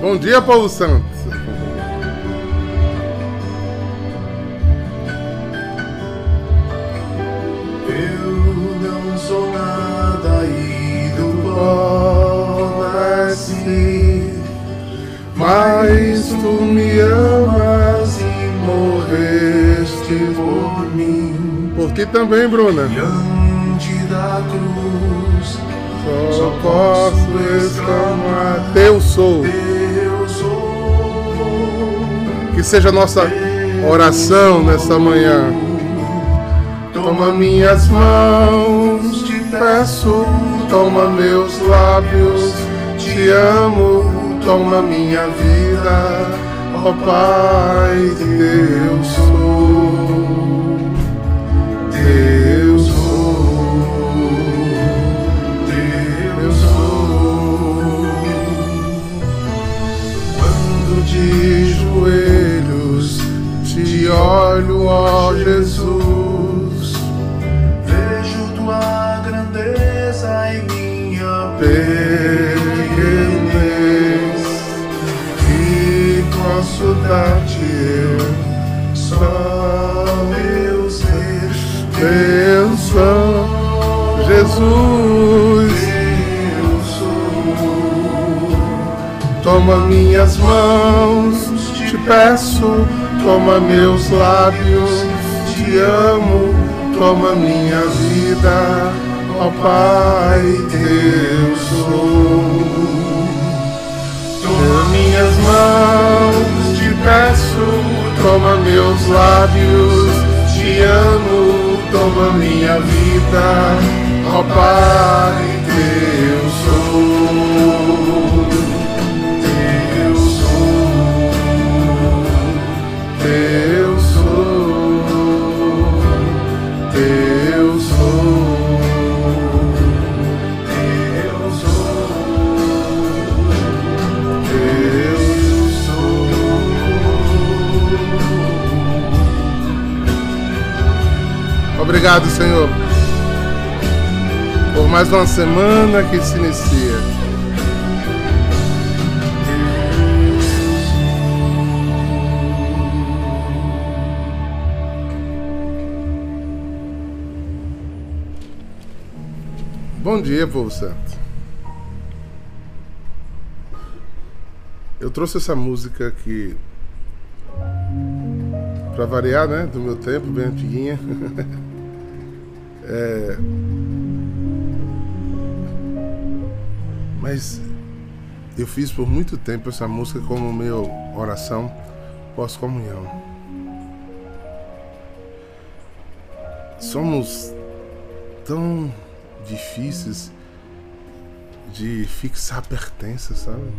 Bom dia, Paulo Santos. Eu não sou nada e do pó nasci, mas tu me amas e morreste por mim. Por ti também, Bruna. Diante da cruz, Só posso exclamar: Teu sou. Que seja a nossa oração nessa manhã. Toma minhas mãos, te peço, toma meus lábios, te amo, toma minha vida, ó Pai, teu sou, olho, ó Jesus. Vejo tua grandeza e minha pequenez e posso dar-te eu só meu ser. sou Jesus Eu sou. toma minhas mãos te peço toma meus lábios te amo toma minha vida ó Pai teu sou. Toma minhas mãos, te peço, toma meus lábios, te amo, toma minha vida, ó Pai, teu Obrigado, Senhor, por mais uma semana que se inicia. Bom dia, povo santo. Eu trouxe essa música aqui pra variar, né? Do meu tempo, bem antiguinha. É, Mas eu fiz por muito tempo essa música como meu oração pós-comunhão. Somos tão difíceis de fixar pertença, sabe?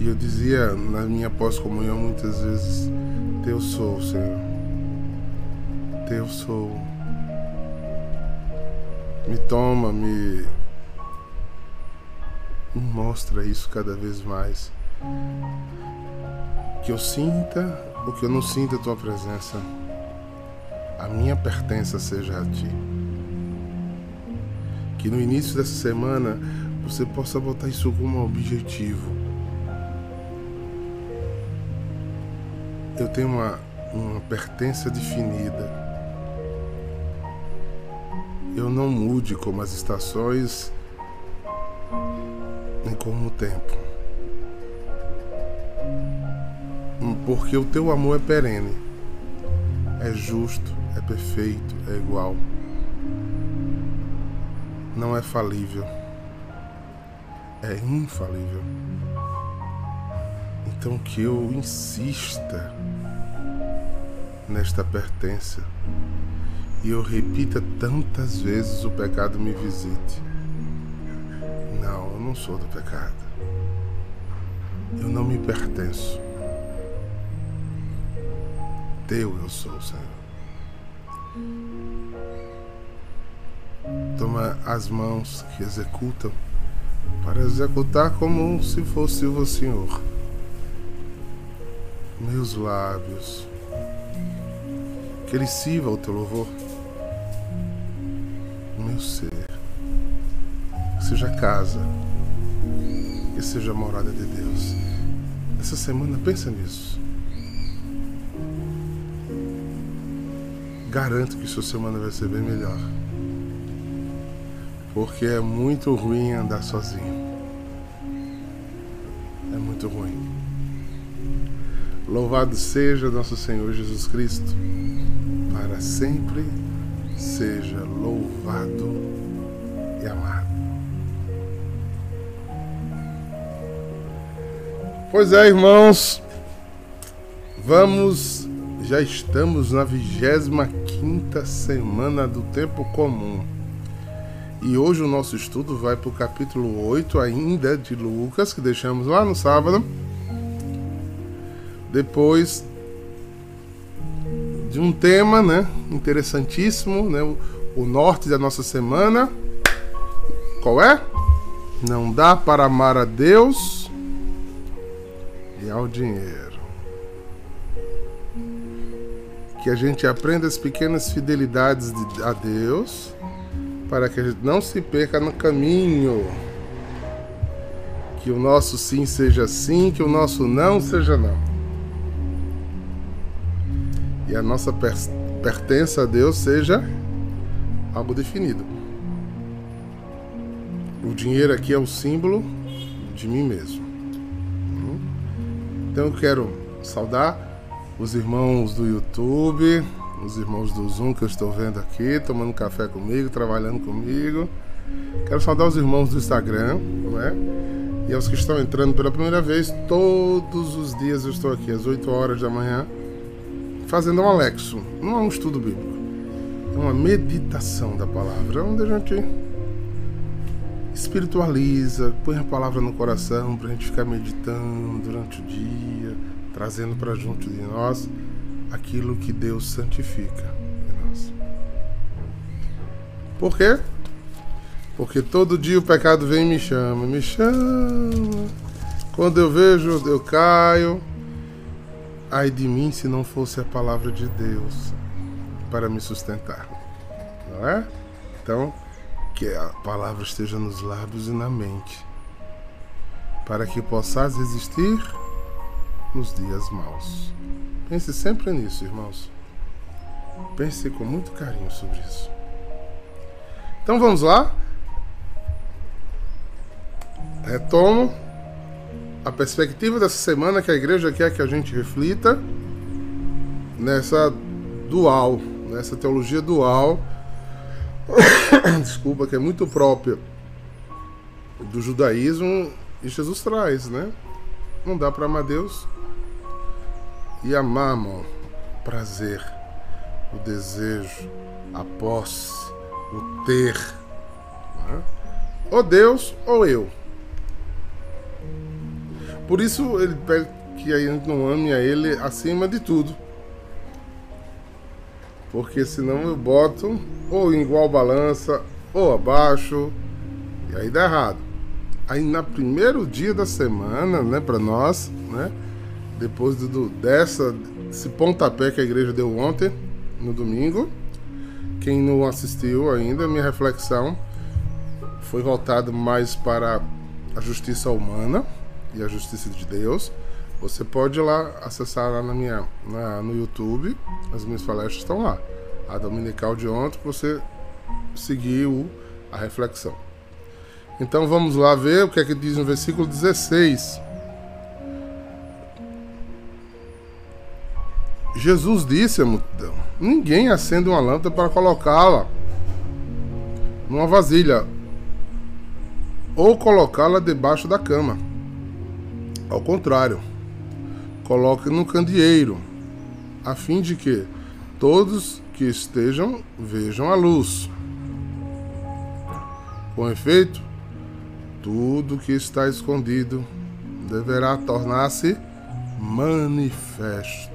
E eu dizia na minha pós-comunhão muitas vezes: Teu sou, Senhor. Teu sou. Me toma, me. Me mostra isso cada vez mais. Que eu sinta ou que eu não sinta a tua presença. A minha pertença seja a ti. Que no início dessa semana você possa botar isso como objetivo. Eu tenho uma, uma pertença definida. Eu não mude como as estações, nem como o tempo. Porque o teu amor é perene, é justo, é perfeito, é igual. Não é falível, é infalível. Então que eu insista nesta pertença e eu repita tantas vezes o pecado me visite. Não, eu não sou do pecado. Eu não me pertenço. Teu eu sou, Senhor. Toma as mãos que executam para executar como se fosse o Senhor. Meus lábios, que ele sirva o teu louvor. Ser, seja casa, que seja morada de Deus. Essa semana pensa nisso. Garanto que sua semana vai ser bem melhor. Porque é muito ruim andar sozinho. É muito ruim. Louvado seja nosso Senhor Jesus Cristo, para sempre seja louvado e amado. Pois é, irmãos, vamos, já estamos na 25 semana do tempo comum. E hoje o nosso estudo vai para o capítulo 8 ainda de Lucas, que deixamos lá no sábado. Depois de um tema, né, interessantíssimo, né, o, o norte da nossa semana. Qual é? Não dá para amar a Deus e ao dinheiro. Que a gente aprenda as pequenas fidelidades de, a Deus para que a gente não se perca no caminho. Que o nosso sim seja sim, que o nosso não seja não. E a nossa pertença a Deus seja algo definido. O dinheiro aqui é o símbolo de mim mesmo. Então eu quero saudar os irmãos do YouTube, os irmãos do Zoom que eu estou vendo aqui, tomando café comigo, trabalhando comigo. Quero saudar os irmãos do Instagram, não é? E aos que estão entrando pela primeira vez, todos os dias eu estou aqui às 8 horas da manhã, fazendo um Alexo. Não é um estudo bíblico, é uma meditação da palavra, onde a gente espiritualiza, põe a palavra no coração para a gente ficar meditando durante o dia, trazendo para junto de nós aquilo que Deus santifica em nós. Por quê? Porque todo dia o pecado vem e me chama, me chama. Quando eu vejo, eu caio. Ai de mim se não fosse a palavra de Deus para me sustentar. Não é? Então, que a palavra esteja nos lábios e na mente, para que possas existir nos dias maus. Pense sempre nisso, irmãos. Pense com muito carinho sobre isso. Então vamos lá. Retomo a perspectiva dessa semana que a igreja quer que a gente reflita nessa dual, nessa teologia dual. Desculpa, que é muito própria do judaísmo e Jesus traz, né? Não dá para amar Deus e amamos o prazer, o desejo, a posse, o ter. Né? Ou Deus ou eu. Por isso ele pede que a gente não ame a ele acima de tudo. Porque senão eu boto ou em igual balança ou abaixo. E aí dá errado. Aí na primeiro dia da semana, né, para nós, né? depois do, dessa, esse pontapé que a igreja deu ontem, no domingo. Quem não assistiu ainda, minha reflexão foi voltada mais para a justiça humana e a justiça de Deus. Você pode ir lá acessar lá na minha, na, no YouTube, as minhas palestras estão lá. A dominical de ontem, você seguiu a reflexão. Então vamos lá ver o que é que diz no versículo 16. Jesus disse a multidão: Ninguém acende uma lâmpada para colocá-la numa vasilha ou colocá-la debaixo da cama. Ao contrário, coloque no candeeiro, a fim de que todos que estejam vejam a luz. Com efeito, tudo que está escondido deverá tornar-se manifesto.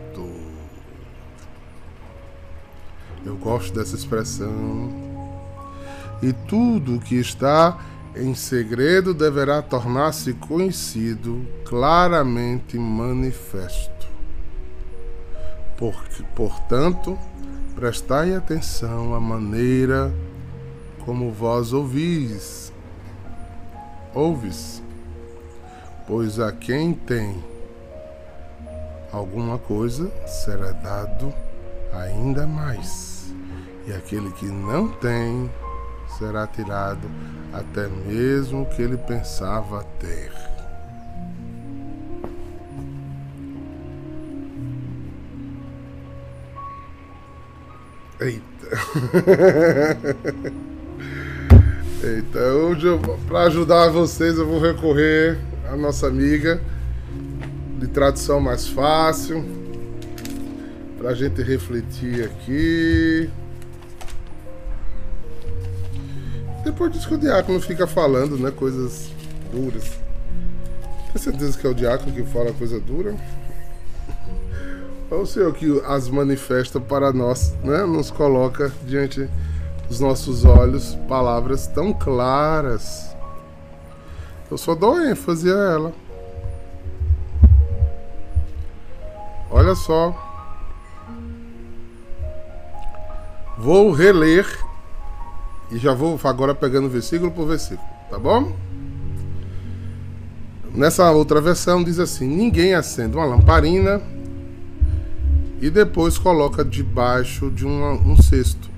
Eu gosto dessa expressão. E tudo que está em segredo deverá tornar-se conhecido, claramente manifesto. Porque, portanto, prestai atenção à maneira como vós ouvis ouves? Pois a quem tem alguma coisa será dado ainda mais, e aquele que não tem será tirado até mesmo o que ele pensava ter. Eita. Eita, hoje para ajudar vocês eu vou recorrer à nossa amiga de tradução mais fácil para a gente refletir aqui. Depois disso que o diácono fica falando, né, coisas duras. Tem certeza que é o diácono que fala coisa dura? É o Senhor que as manifesta para nós, né? Nos coloca diante dos nossos olhos palavras tão claras. Eu só dou ênfase a ela. Olha só. Vou reler e já vou agora pegando versículo por versículo, tá bom? Nessa outra versão diz assim: Ninguém acende uma lamparina e depois coloca debaixo de uma, um cesto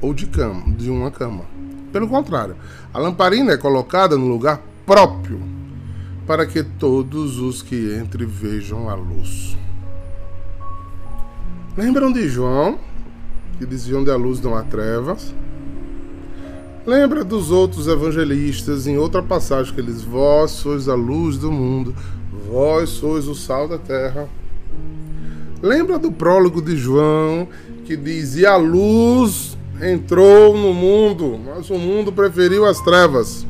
ou de cama, de uma cama. Pelo contrário, a lamparina é colocada no lugar próprio para que todos os que entrem vejam a luz. Lembram de João, que dizia onde a luz não há trevas? Lembra dos outros evangelistas em outra passagem que eles: Vós sois a luz do mundo, vós sois o sal da terra. Lembra do prólogo de João que diz: E a luz entrou no mundo, mas o mundo preferiu as trevas.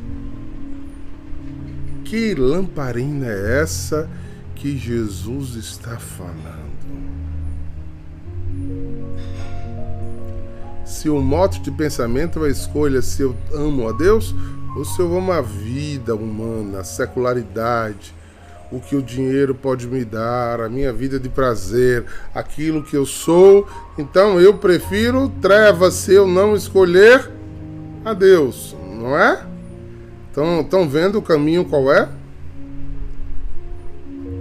Que lamparina é essa que Jesus está falando? Se o mote de pensamento é a escolha se eu amo a Deus ou se eu amo a vida humana, a secularidade, o que o dinheiro pode me dar, a minha vida de prazer, aquilo que eu sou. Então eu prefiro trevas se eu não escolher a Deus, não é? Então, estão vendo o caminho qual é?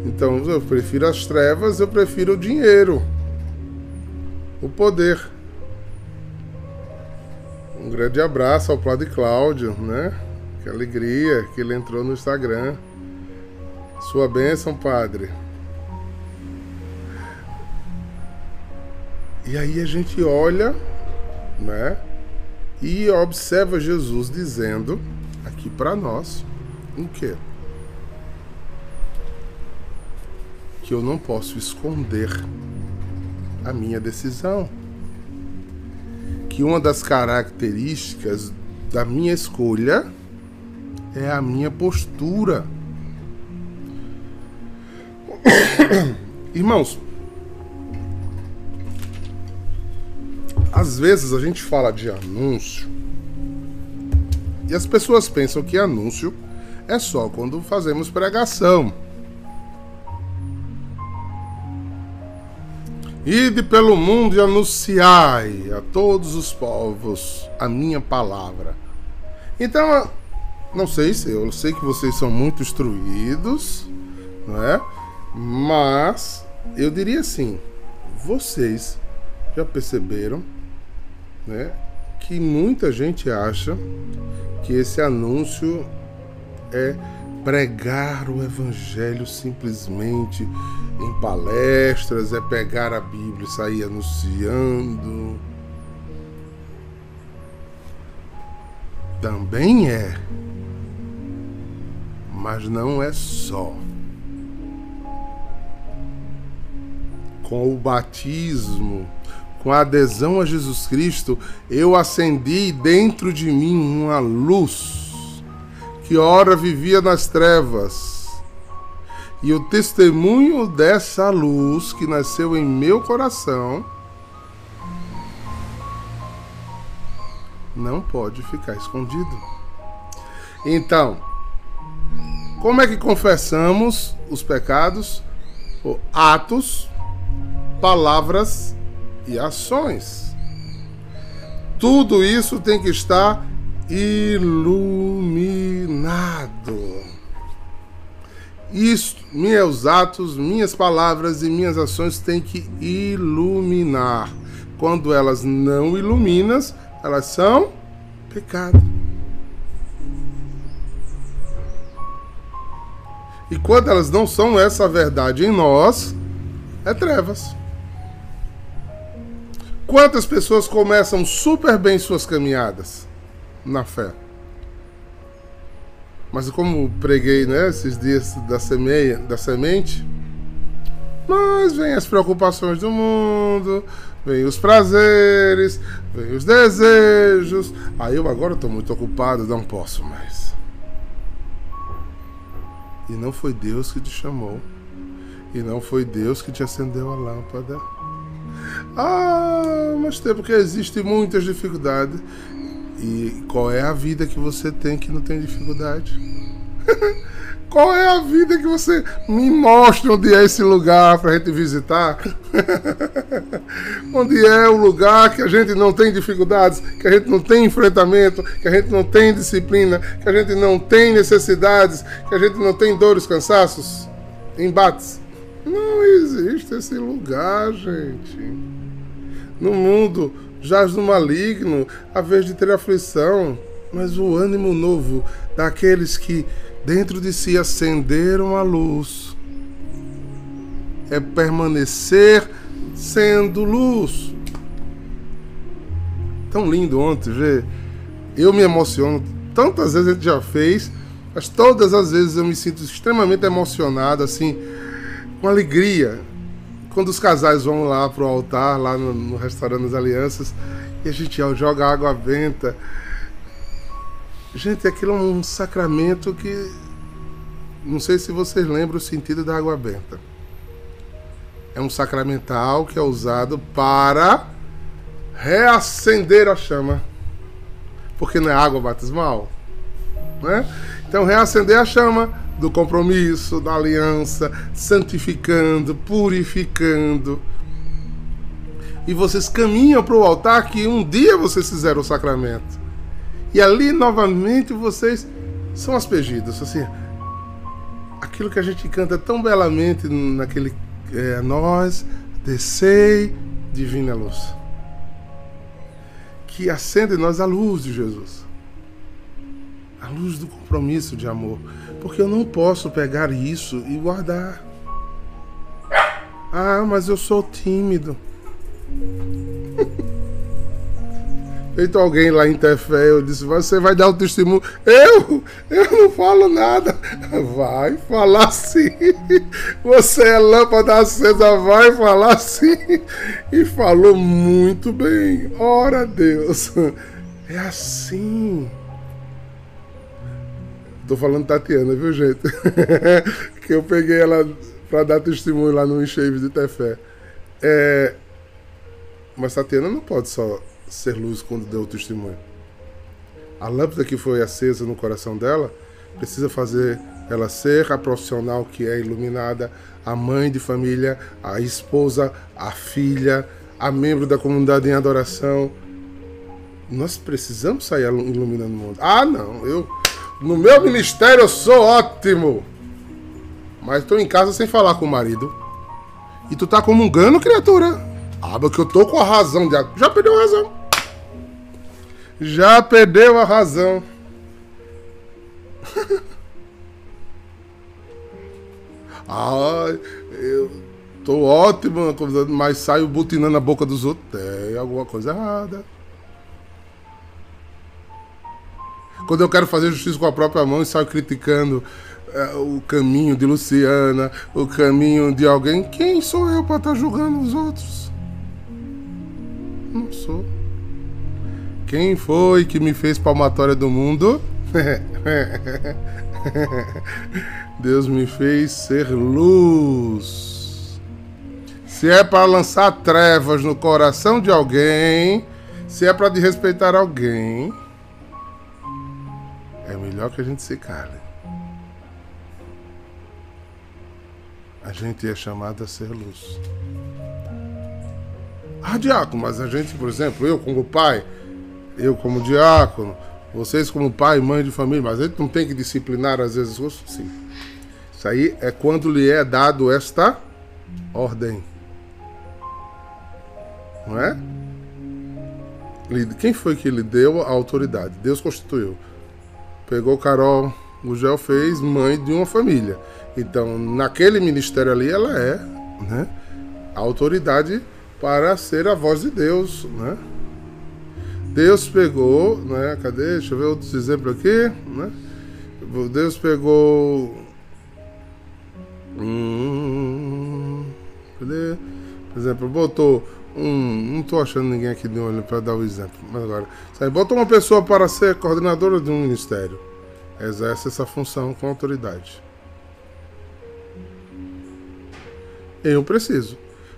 Então eu prefiro as trevas, eu prefiro o dinheiro, o poder. Um grande abraço ao Cláudio Cláudio, né? Que alegria que ele entrou no Instagram. Sua bênção, Padre. E aí a gente olha, né? E observa Jesus dizendo aqui para nós o quê? Que eu não posso esconder a minha decisão. Que uma das características da minha escolha é a minha postura Irmãos, às vezes a gente fala de anúncio e as pessoas pensam que anúncio é só quando fazemos pregação. Ide pelo mundo e anunciai a todos os povos a minha palavra. Então, não sei se eu sei que vocês são muito instruídos, não é? Mas eu diria assim, vocês já perceberam, né, que muita gente acha que esse anúncio é pregar o evangelho simplesmente em palestras, é pegar a Bíblia e sair anunciando. Também é, mas não é só. com o batismo, com a adesão a Jesus Cristo, eu acendi dentro de mim uma luz que ora vivia nas trevas. E o testemunho dessa luz que nasceu em meu coração não pode ficar escondido. Então, como é que confessamos os pecados? Atos palavras e ações. Tudo isso tem que estar iluminado. Isto, meus atos, minhas palavras e minhas ações têm que iluminar. Quando elas não iluminam, elas são pecado. E quando elas não são essa verdade em nós, é trevas. Quantas pessoas começam super bem suas caminhadas? Na fé? Mas como preguei, né, esses dias da, semeia, da semente, mas vem as preocupações do mundo, vem os prazeres, vem os desejos. Aí eu agora estou muito ocupado, não posso mais. E não foi Deus que te chamou. E não foi Deus que te acendeu a lâmpada. Ah, mas tem porque existem muitas dificuldades. E qual é a vida que você tem que não tem dificuldade? qual é a vida que você me mostra onde é esse lugar para a gente visitar? onde é o lugar que a gente não tem dificuldades, que a gente não tem enfrentamento, que a gente não tem disciplina, que a gente não tem necessidades, que a gente não tem dores, cansaços, embates? Não existe esse lugar, gente. No mundo jaz no maligno, a vez de ter aflição, mas o ânimo novo daqueles que dentro de si acenderam a luz é permanecer sendo luz. Tão lindo ontem ver. Eu me emociono. Tantas vezes a gente já fez, mas todas as vezes eu me sinto extremamente emocionado, assim, com alegria quando os casais vão lá pro altar, lá no, no restaurante das Alianças, e a gente joga água benta. Gente, aquilo é um sacramento que. Não sei se vocês lembram o sentido da água benta. É um sacramental que é usado para reacender a chama. Porque não é água batismal. Né? Então, reacender a chama do compromisso, da aliança, santificando, purificando. E vocês caminham para o altar que um dia vocês fizeram o sacramento. E ali novamente vocês são aspergidos. Assim, aquilo que a gente canta tão belamente naquele é, Nós descei divina luz. Que acende em nós a luz de Jesus. Luz do compromisso de amor. Porque eu não posso pegar isso e guardar. Ah, mas eu sou tímido. Feito alguém lá em Tefé, eu disse: Você vai dar o testemunho? Eu? Eu não falo nada. Vai falar sim. Você é lâmpada acesa, vai falar sim. E falou muito bem. Ora, Deus. É assim. Tô falando Tatiana, viu, gente? que eu peguei ela para dar testemunho lá no Enchave de Tefé. É... Mas Tatiana não pode só ser luz quando deu o testemunho. A lâmpada que foi acesa no coração dela precisa fazer ela ser a profissional que é iluminada, a mãe de família, a esposa, a filha, a membro da comunidade em adoração. Nós precisamos sair iluminando o mundo. Ah, não, eu no meu ministério eu sou ótimo. Mas tô em casa sem falar com o marido. E tu tá comungando, criatura? Ah, porque eu tô com a razão. De... Já perdeu a razão. Já perdeu a razão. ah, eu tô ótimo, mas saio butinando a boca dos outros. Tem alguma coisa errada. Quando eu quero fazer justiça com a própria mão e saio criticando uh, o caminho de Luciana, o caminho de alguém, quem sou eu para estar tá julgando os outros? Não sou. Quem foi que me fez palmatória do mundo? Deus me fez ser luz. Se é para lançar trevas no coração de alguém, se é para desrespeitar alguém, é melhor que a gente se cale. A gente é chamado a ser luz. Ah, diácono, mas a gente, por exemplo, eu como pai, eu como diácono, vocês como pai e mãe de família, mas a gente não tem que disciplinar às vezes, sim. Isso aí é quando lhe é dado esta ordem. Não é? Quem foi que lhe deu a autoridade? Deus constituiu. Pegou Carol, o Gel fez mãe de uma família. Então, naquele ministério ali, ela é né, a autoridade para ser a voz de Deus. Né? Deus pegou, né? Cadê? Deixa eu ver outros exemplos aqui. Né? Deus pegou. Hum, cadê? Por exemplo, botou um. Não estou achando ninguém aqui de olho para dar o exemplo. Mas agora. Sabe, botou uma pessoa para ser coordenadora de um ministério. Exerce essa função com autoridade. Eu preciso.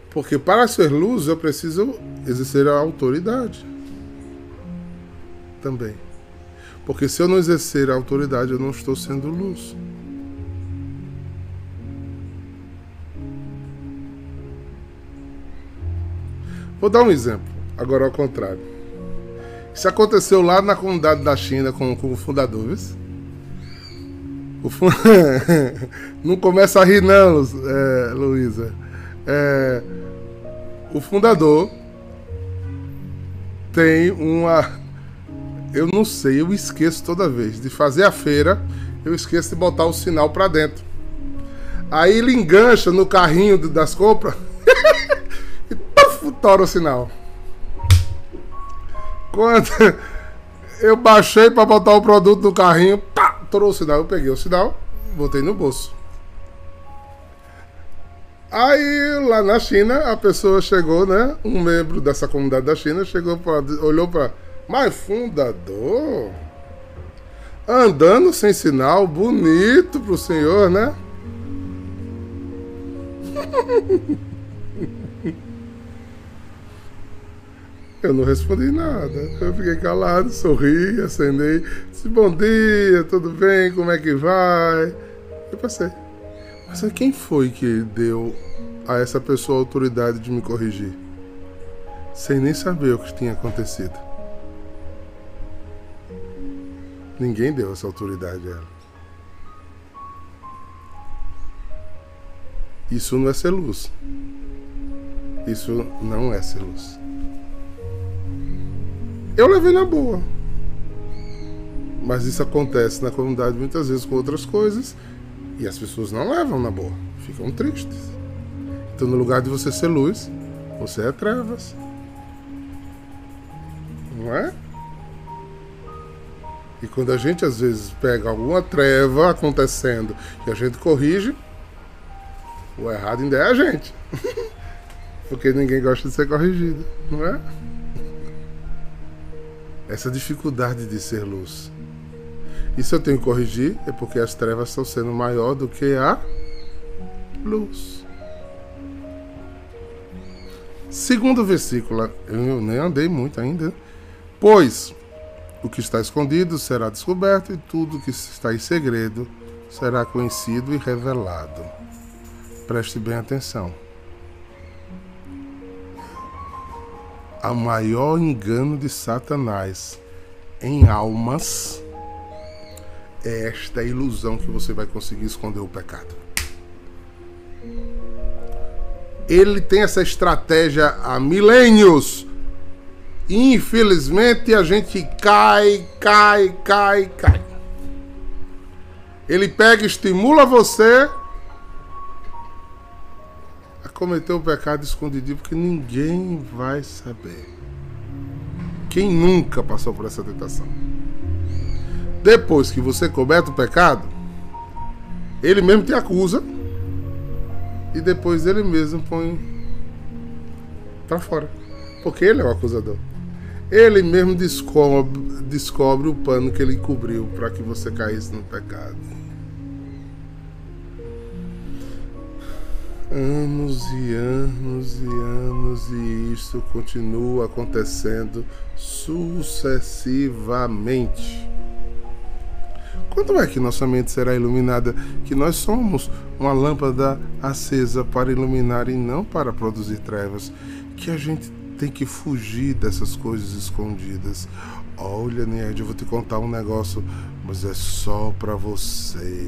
Porque para ser luz eu preciso exercer a autoridade também. Porque se eu não exercer a autoridade, eu não estou sendo luz. Vou dar um exemplo, agora ao contrário. Isso aconteceu lá na comunidade da China com, com o fundador, viu? O não começa a rir não, é, Luísa. É, o fundador tem uma eu não sei, eu esqueço toda vez. De fazer a feira, eu esqueço de botar o sinal para dentro. Aí ele engancha no carrinho das compras tora o sinal. Quando eu baixei para botar o produto no carrinho, pá, torou o sinal. Eu peguei o sinal, botei no bolso. Aí lá na China, a pessoa chegou, né? Um membro dessa comunidade da China chegou, olhou para mas fundador. Andando sem sinal, bonito pro senhor, né? Eu não respondi nada. Eu fiquei calado, sorri, acendei. Disse, bom dia, tudo bem? Como é que vai? Eu passei. Mas quem foi que deu a essa pessoa a autoridade de me corrigir? Sem nem saber o que tinha acontecido. Ninguém deu essa autoridade a ela. Isso não é ser luz. Isso não é ser luz. Eu levei na boa. Mas isso acontece na comunidade muitas vezes com outras coisas e as pessoas não levam na boa, ficam tristes. Então, no lugar de você ser luz, você é trevas. Não é? E quando a gente às vezes pega alguma treva acontecendo e a gente corrige, o errado ainda é a gente. porque ninguém gosta de ser corrigido, não é? Essa dificuldade de ser luz. E se eu tenho que corrigir, é porque as trevas estão sendo maior do que a luz. Segundo versículo, eu nem andei muito ainda. Pois o que está escondido será descoberto e tudo que está em segredo será conhecido e revelado. Preste bem atenção. O maior engano de Satanás em almas é esta ilusão que você vai conseguir esconder o pecado. Ele tem essa estratégia há milênios Infelizmente a gente cai, cai, cai, cai. Ele pega estimula você a cometer o pecado escondido, porque ninguém vai saber. Quem nunca passou por essa tentação? Depois que você comete o pecado, ele mesmo te acusa e depois ele mesmo põe para fora, porque ele é o acusador. Ele mesmo descobre, descobre o pano que ele cobriu para que você caísse no pecado. Anos e anos e anos e isso continua acontecendo sucessivamente. Quando é que nossa mente será iluminada? Que nós somos uma lâmpada acesa para iluminar e não para produzir trevas. Que a gente tem que fugir dessas coisas escondidas. Olha, Nerd, eu vou te contar um negócio, mas é só para você.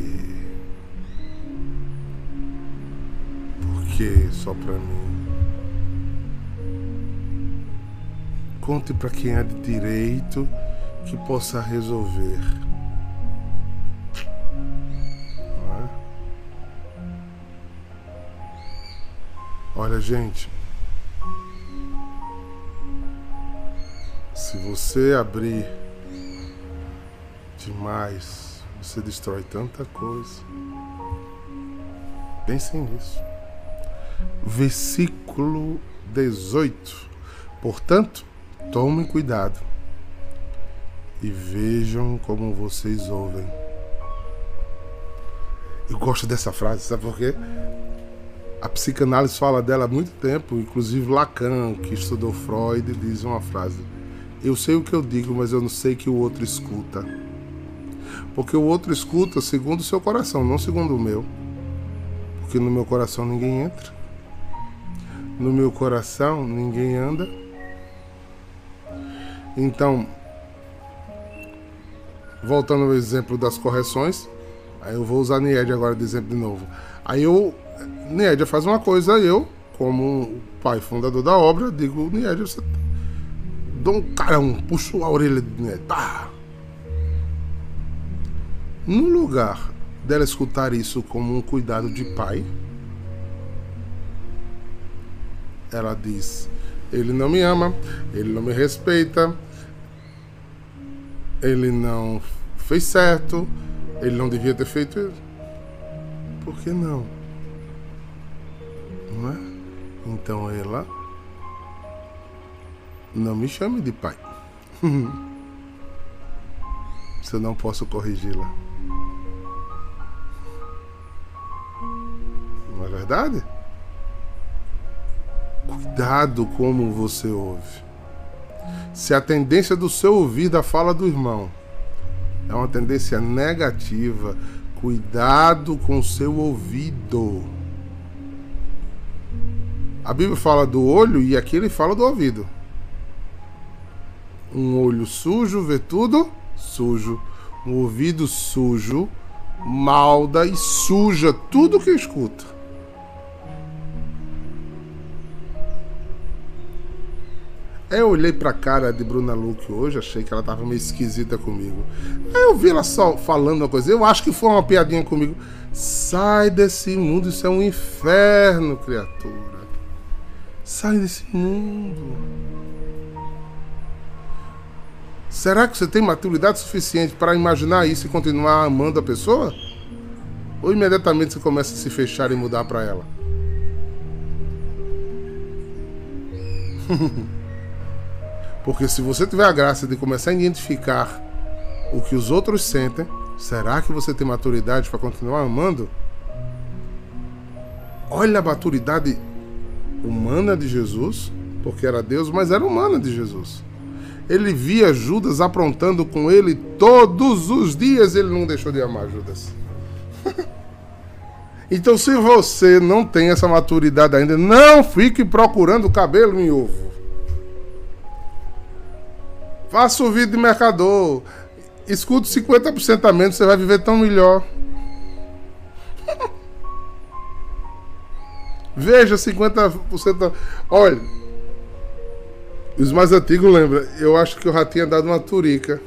Que só para mim? Conte para quem é de direito que possa resolver. É? Olha, gente. Se você abrir demais, você destrói tanta coisa. Pensem nisso. Versículo 18. Portanto, tomem cuidado e vejam como vocês ouvem. Eu gosto dessa frase, sabe por quê? A psicanálise fala dela há muito tempo, inclusive Lacan, que estudou Freud, diz uma frase: Eu sei o que eu digo, mas eu não sei que o outro escuta. Porque o outro escuta segundo o seu coração, não segundo o meu. Porque no meu coração ninguém entra. No meu coração ninguém anda. Então, voltando ao exemplo das correções, aí eu vou usar Nied agora de exemplo de novo. Aí eu, Nied faz uma coisa, eu, como pai fundador da obra, digo, Nied, você dou um carão, puxo a orelha de Nied, pá. No lugar dela escutar isso como um cuidado de pai, ela diz: Ele não me ama, ele não me respeita, ele não fez certo, ele não devia ter feito isso. Por que não? Não é? Então ela não me chame de pai. Se eu não posso corrigi-la. Não é verdade? Cuidado como você ouve. Se a tendência do seu ouvido à fala do irmão é uma tendência negativa, cuidado com o seu ouvido. A Bíblia fala do olho e aqui ele fala do ouvido. Um olho sujo vê tudo sujo. Um ouvido sujo malda e suja tudo que escuta. Eu olhei pra cara de Bruna Luke hoje, achei que ela tava meio esquisita comigo. Aí eu vi ela só falando uma coisa, eu acho que foi uma piadinha comigo. Sai desse mundo, isso é um inferno, criatura. Sai desse mundo. Será que você tem maturidade suficiente para imaginar isso e continuar amando a pessoa? Ou imediatamente você começa a se fechar e mudar para ela? Porque se você tiver a graça de começar a identificar o que os outros sentem, será que você tem maturidade para continuar amando? Olha a maturidade humana de Jesus, porque era Deus, mas era humana de Jesus. Ele via Judas aprontando com ele todos os dias, ele não deixou de amar Judas. então, se você não tem essa maturidade ainda, não fique procurando cabelo em ovo. Faça o vídeo de mercador. Escute 50% a menos, você vai viver tão melhor. Veja 50%. Olha, os mais antigos lembram. Eu acho que eu já tinha dado uma turica.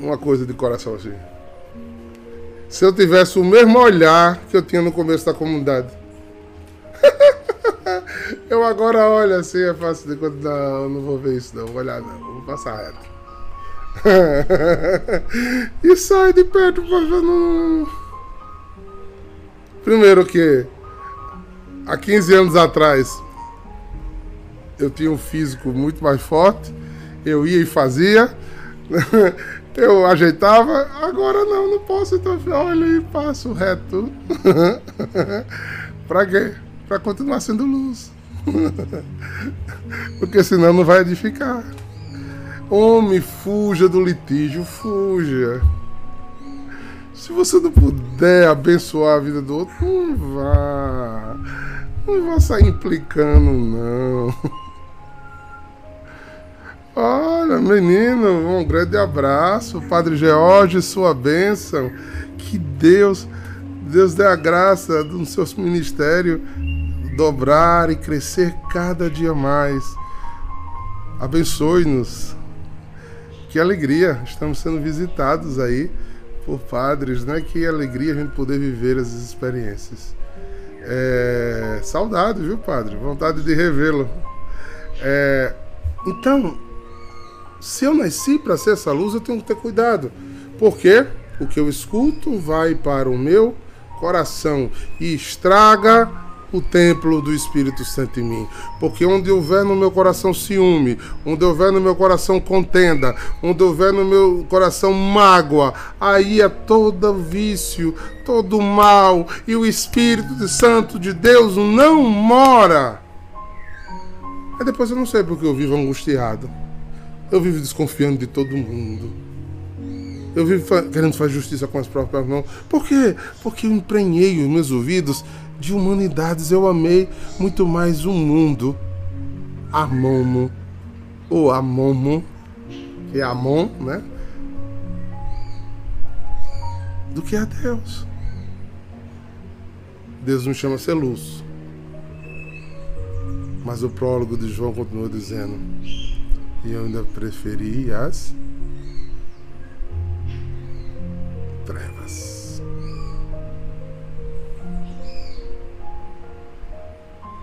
Uma coisa de coração assim. Se eu tivesse o mesmo olhar que eu tinha no começo da comunidade. Eu agora olho assim, é fácil de quando não, não vou ver isso não, vou olhar não, vou passar reto. e sai de perto pra no... Primeiro que há 15 anos atrás eu tinha um físico muito mais forte, eu ia e fazia, eu ajeitava, agora não, não posso, então eu olho e passo reto. pra quê? Pra continuar sendo luz. Porque senão não vai edificar. Homem, fuja do litígio, fuja. Se você não puder abençoar a vida do outro, não vá. Não vá sair implicando, não. Olha, menino, um grande abraço. Padre George, sua bênção. Que Deus Deus dê a graça do seu ministério dobrar e crescer cada dia mais. Abençoe-nos. Que alegria, estamos sendo visitados aí por padres, né? Que alegria a gente poder viver essas experiências. É... Saudade, viu, padre? Vontade de revê-lo. É... Então, se eu nasci para ser essa luz, eu tenho que ter cuidado. Por quê? O que eu escuto vai para o meu coração e estraga o templo do Espírito Santo em mim. Porque onde houver no meu coração ciúme, onde houver no meu coração contenda, onde houver no meu coração mágoa, aí é todo vício, todo mal, e o Espírito Santo de Deus não mora. Aí depois eu não sei porque eu vivo angustiado. Eu vivo desconfiando de todo mundo. Eu vivo querendo fazer justiça com as próprias mãos. Por quê? Porque eu emprenhei os meus ouvidos de humanidades. Eu amei muito mais o mundo, Amomo, ou Amomo, que é Amon, né? Do que a Deus. Deus me chama a ser luz. Mas o prólogo de João continua dizendo: E eu ainda preferi as trevas.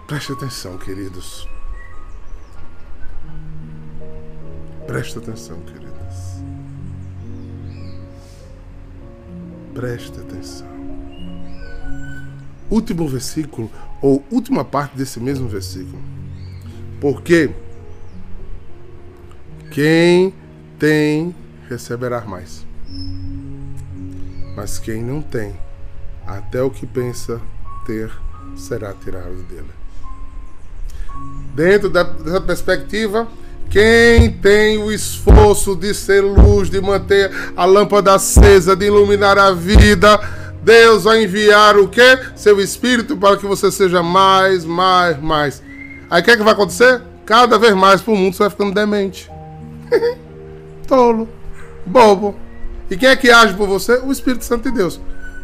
Preste atenção, queridos. Preste atenção, queridos. Preste atenção. Último versículo, ou última parte desse mesmo versículo. Porque quem tem receberá mais mas quem não tem, até o que pensa ter será tirado dele. Dentro da, dessa perspectiva, quem tem o esforço de ser luz, de manter a lâmpada acesa, de iluminar a vida, Deus vai enviar o que? Seu Espírito para que você seja mais, mais, mais. Aí o que, é que vai acontecer? Cada vez mais para o mundo você vai ficando demente. Tolo, bobo. E quem é que age por você? O Espírito Santo de Deus.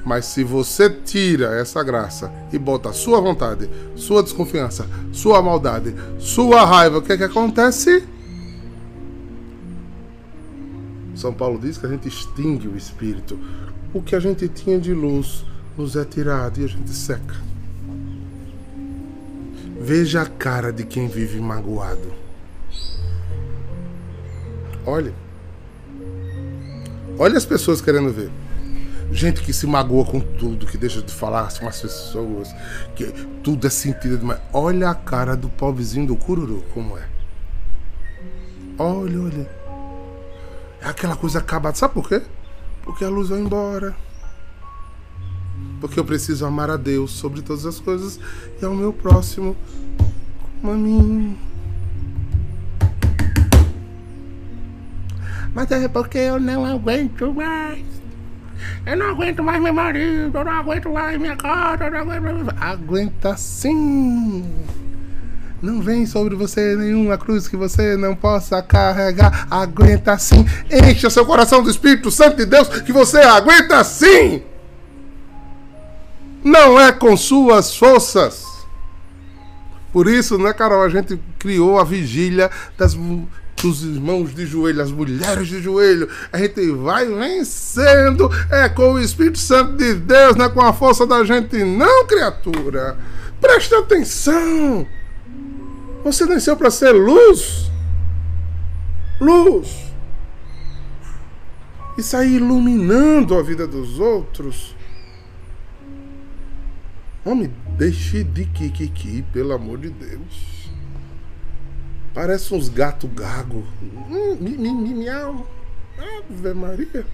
Mas se você tira essa graça e bota sua vontade, sua desconfiança, sua maldade, sua raiva, o que é que acontece? São Paulo diz que a gente extingue o espírito. O que a gente tinha de luz nos é tirado e a gente seca. Veja a cara de quem vive magoado. Olhe. Olha as pessoas querendo ver. Gente que se magoa com tudo, que deixa de falar com as pessoas, que tudo é sentido demais. Olha a cara do pobrezinho do cururu, como é. Olha, olha. É aquela coisa acabada. Sabe por quê? Porque a luz vai embora. Porque eu preciso amar a Deus sobre todas as coisas e ao meu próximo como a mim. Mas é porque eu não aguento mais. Eu não aguento mais meu marido, eu não aguento mais minha casa, eu não aguento mais. Aguenta sim! Não vem sobre você nenhuma cruz que você não possa carregar. Aguenta sim! Encha seu coração do Espírito Santo de Deus que você aguenta sim! Não é com suas forças. Por isso, né, Carol, a gente criou a vigília das dos irmãos de joelho, as mulheres de joelho. A gente vai vencendo. É com o Espírito Santo de Deus, não é com a força da gente, não, criatura. Preste atenção. Você nasceu para ser luz. Luz. E sair iluminando a vida dos outros. Homem, deixe de kikiki, pelo amor de Deus. Parece uns gato gago. Hum, mi, mi, mi, miau. Ave Maria.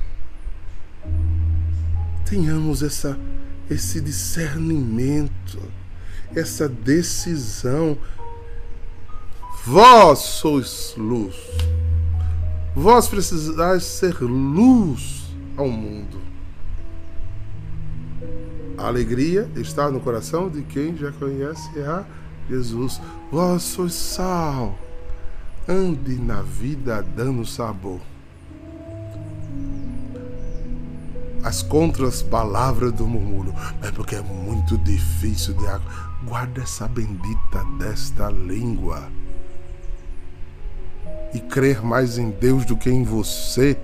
Tenhamos essa, esse discernimento, essa decisão. Vós sois luz. Vós precisais ser luz ao mundo. A alegria está no coração de quem já conhece a Jesus. Vós sois sal ande na vida dando sabor. as contras palavras do murmúrio. Mas porque é muito difícil, diácono. Guarda essa bendita desta língua. E crer mais em Deus do que em você.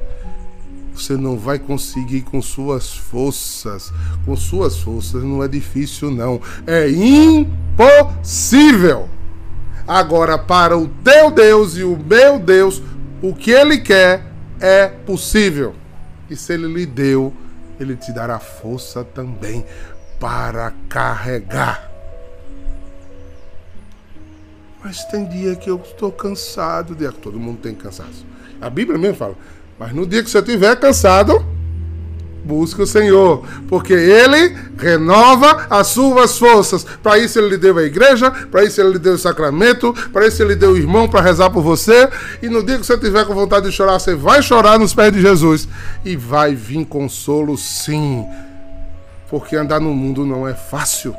Você não vai conseguir com suas forças. Com suas forças não é difícil, não. É impossível. Agora, para o teu Deus e o meu Deus, o que ele quer é possível. E se ele lhe deu, ele te dará força também para carregar. Mas tem dia que eu estou cansado, que todo mundo tem cansaço. A Bíblia mesmo fala, mas no dia que você estiver cansado, busque o Senhor, porque Ele renova as suas forças. Para isso Ele lhe deu a igreja, para isso Ele lhe deu o sacramento, para isso Ele deu o irmão para rezar por você. E no dia que você tiver com vontade de chorar, você vai chorar nos pés de Jesus e vai vir consolo, sim, porque andar no mundo não é fácil,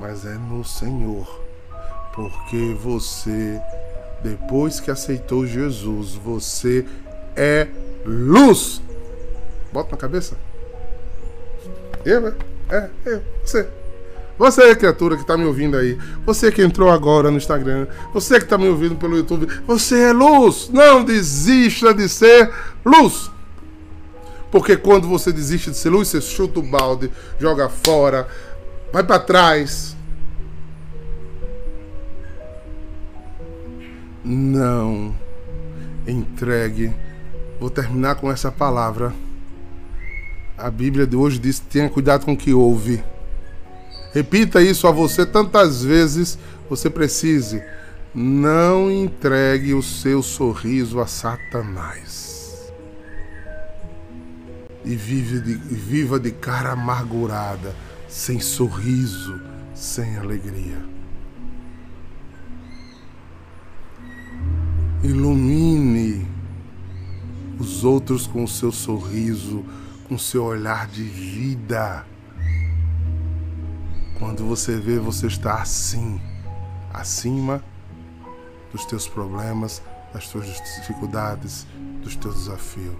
mas é no Senhor, porque você depois que aceitou Jesus, você é luz. Bota na cabeça. Eu, né? É, eu, você. Você, criatura que está me ouvindo aí, você que entrou agora no Instagram, você que está me ouvindo pelo YouTube, você é luz. Não desista de ser luz. Porque quando você desiste de ser luz, você chuta o balde, joga fora, vai para trás. Não entregue Vou terminar com essa palavra. A Bíblia de hoje diz: tenha cuidado com o que ouve. Repita isso a você tantas vezes você precise. Não entregue o seu sorriso a Satanás. E vive de, viva de cara amargurada, sem sorriso, sem alegria. Ilumine os outros com o seu sorriso, com o seu olhar de vida. Quando você vê você está assim, acima dos teus problemas, das tuas dificuldades, dos teus desafios.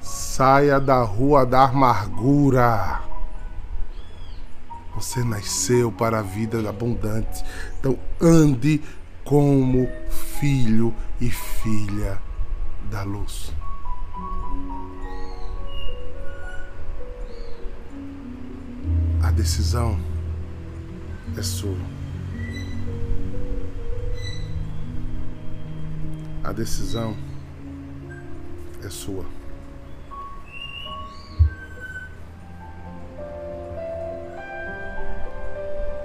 Saia da rua da amargura. Você nasceu para a vida abundante. Então ande como filho e filha da luz. A decisão é sua. A decisão é sua.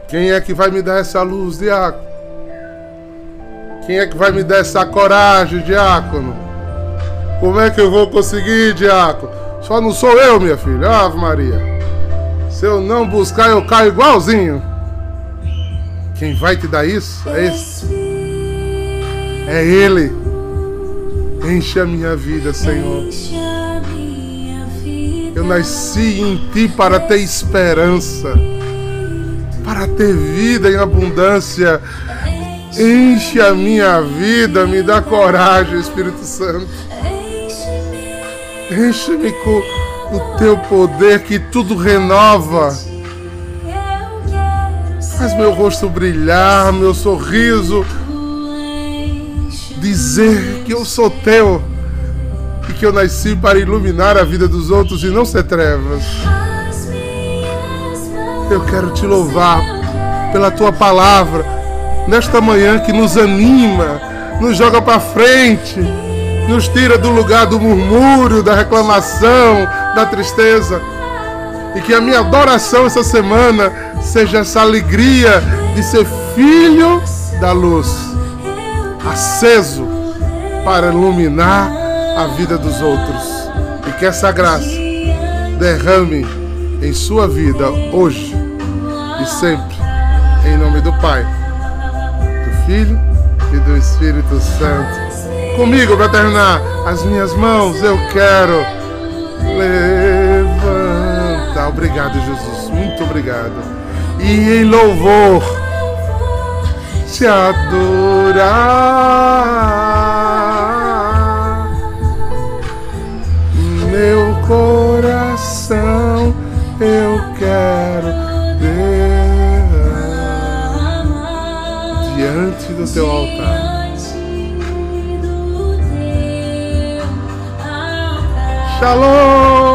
Quem é que vai me dar essa luz, diácono? Quem é que vai me dar essa coragem, diácono? Como é que eu vou conseguir, diácono? Só não sou eu, minha filha. Ave Maria. Se eu não buscar, eu caio igualzinho. Quem vai te dar isso é esse. É Ele. Enche a minha vida, Senhor. Eu nasci em Ti para ter esperança, para ter vida em abundância. Enche a minha vida, me dá coragem, Espírito Santo. Enche-me com o teu poder que tudo renova. Faz meu rosto brilhar, meu sorriso, dizer que eu sou teu e que eu nasci para iluminar a vida dos outros e não ser trevas. Eu quero te louvar pela tua palavra nesta manhã que nos anima, nos joga para frente, nos tira do lugar do murmúrio, da reclamação, da tristeza. E que a minha adoração essa semana seja essa alegria de ser filho da luz, aceso para iluminar a vida dos outros. E que essa graça derrame em sua vida hoje e sempre, em nome do Pai, do Filho e do Espírito Santo. Comigo para terminar, as minhas mãos eu quero levanta. Obrigado, Jesus. Muito obrigado. E em louvor te adorar. coração eu quero derramar diante do teu altar. Shalom!